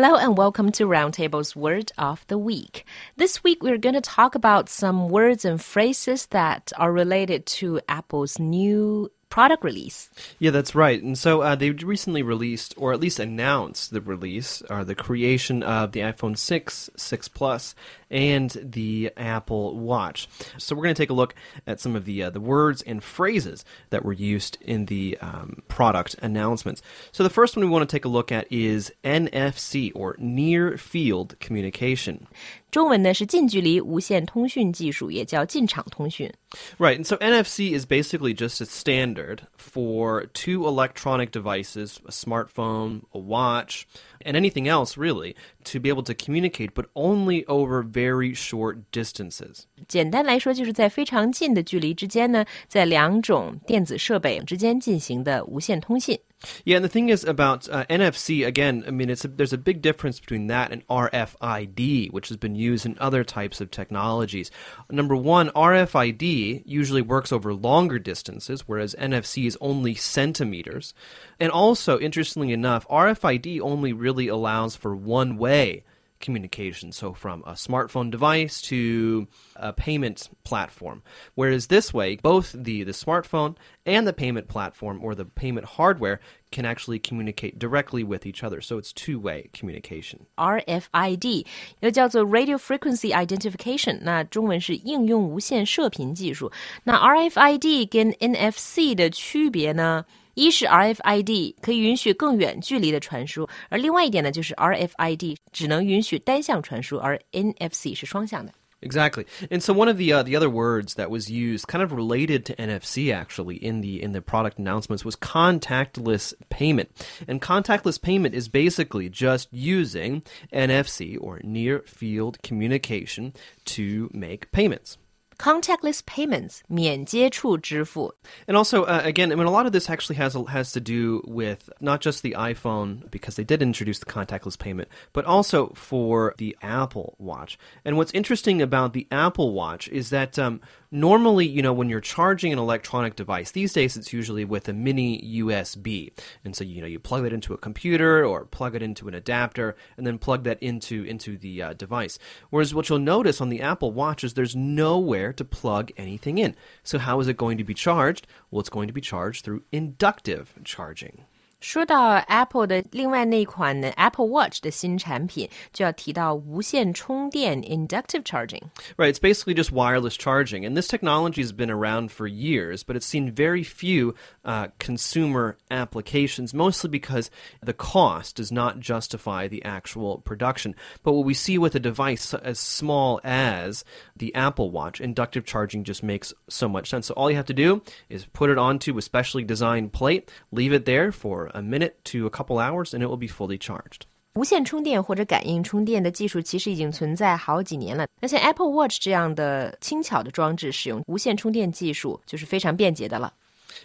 Hello and welcome to Roundtable's Word of the Week. This week we're going to talk about some words and phrases that are related to Apple's new product release. Yeah, that's right. And so uh, they recently released, or at least announced the release, or the creation of the iPhone 6, 6 Plus, and the Apple Watch. So we're going to take a look at some of the uh, the words and phrases that were used in the um, product announcements. So the first one we want to take a look at is NFC, or Near Field Communication. 中文呢是近距离无线通讯技术，也叫近场通讯。Right, and so NFC is basically just a standard for two electronic devices, a smartphone, a watch, and anything else really, to be able to communicate, but only over very short distances. 简单来说，就是在非常近的距离之间呢，在两种电子设备之间进行的无线通信。Yeah, and the thing is about uh, NFC again. I mean, it's a, there's a big difference between that and RFID, which has been used in other types of technologies. Number one, RFID usually works over longer distances, whereas NFC is only centimeters. And also, interestingly enough, RFID only really allows for one way communication. So from a smartphone device to a payment platform. Whereas this way, both the, the smartphone and the payment platform or the payment hardware can actually communicate directly with each other. So it's two way communication. RFID 又叫做 Radio Frequency Identification，那中文是应用无线射频技术。那 RFID 跟 NFC 的区别呢？ 一是 RFID 可以允许更远距离的传输，而另外一点呢，就是 RFID 只能允许单向传输，而 NFC 是双向的。Exactly, and so one of the uh, the other words that was used, kind of related to NFC, actually in the in the product announcements, was contactless payment. And contactless payment is basically just using NFC or near field communication to make payments contactless payments 免接触支付. And also, uh, again, I mean, a lot of this actually has has to do with not just the iPhone because they did introduce the contactless payment, but also for the Apple Watch. And what's interesting about the Apple Watch is that um, normally, you know, when you're charging an electronic device, these days it's usually with a mini USB. And so, you know, you plug that into a computer or plug it into an adapter and then plug that into, into the uh, device. Whereas what you'll notice on the Apple Watch is there's nowhere to plug anything in. So how is it going to be charged? Well, it's going to be charged through inductive charging. 说到 Apple 的另外那款呢 Apple Watch 的新产品，就要提到无线充电 （inductive charging）。Right, it's basically just wireless charging, and this technology has been around for years, but it's seen very few uh, consumer applications, mostly because the cost does not justify the actual production. But what we see with a device as small as the Apple Watch, inductive charging just makes so much sense. So all you have to do is put it onto a specially designed plate, leave it there for a minute to a couple hours, and it will be fully charged. 无线充电或者感应充电的技术其实已经存在好几年了。那像 Apple Watch 这样的轻巧的装置，使用无线充电技术就是非常便捷的了。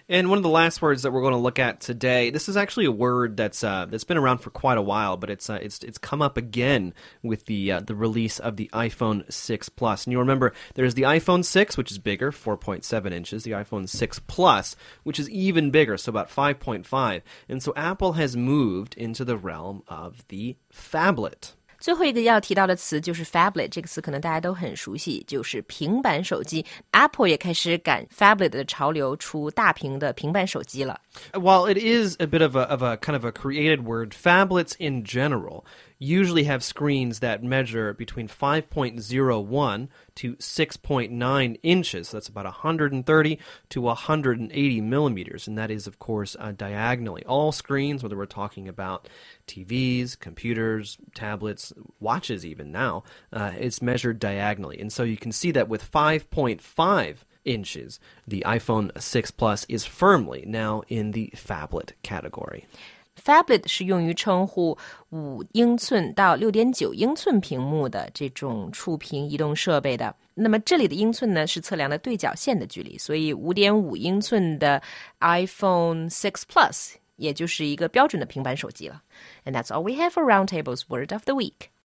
And one of the last words that we're going to look at today, this is actually a word that's uh, that's been around for quite a while, but it's uh, it's it's come up again with the uh, the release of the iPhone 6 Plus. And you remember there's the iPhone 6, which is bigger, 4.7 inches, the iPhone 6 Plus, which is even bigger, so about 5.5. And so Apple has moved into the realm of the phablet. 最后一个要提到的词就是 phablet 这个词，可能大家都很熟悉，就是平板手机。Apple 也开始赶 phablet 的潮流，出大屏的平板手机了。While it is a bit of a of a kind of a created word, phablets in general usually have screens that measure between 5.01 to 6.9 inches. That's about 130 to 180 millimeters, and that is, of course, uh, diagonally. All screens, whether we're talking about TVs, computers, tablets, watches, even now, uh, it's measured diagonally. And so you can see that with 5.5 inches, the iPhone 6 Plus is firmly now in the phablet category. Phablet 是用于称呼五英寸到六点九英寸屏幕的这种触屏移动设备的。那么这里的英寸呢是测量的对角线的距离，所以五点五英寸的 iPhone 6 Plus 也就是一个标准的平板手机了。And that's all we have for Roundtable's Word of the Week.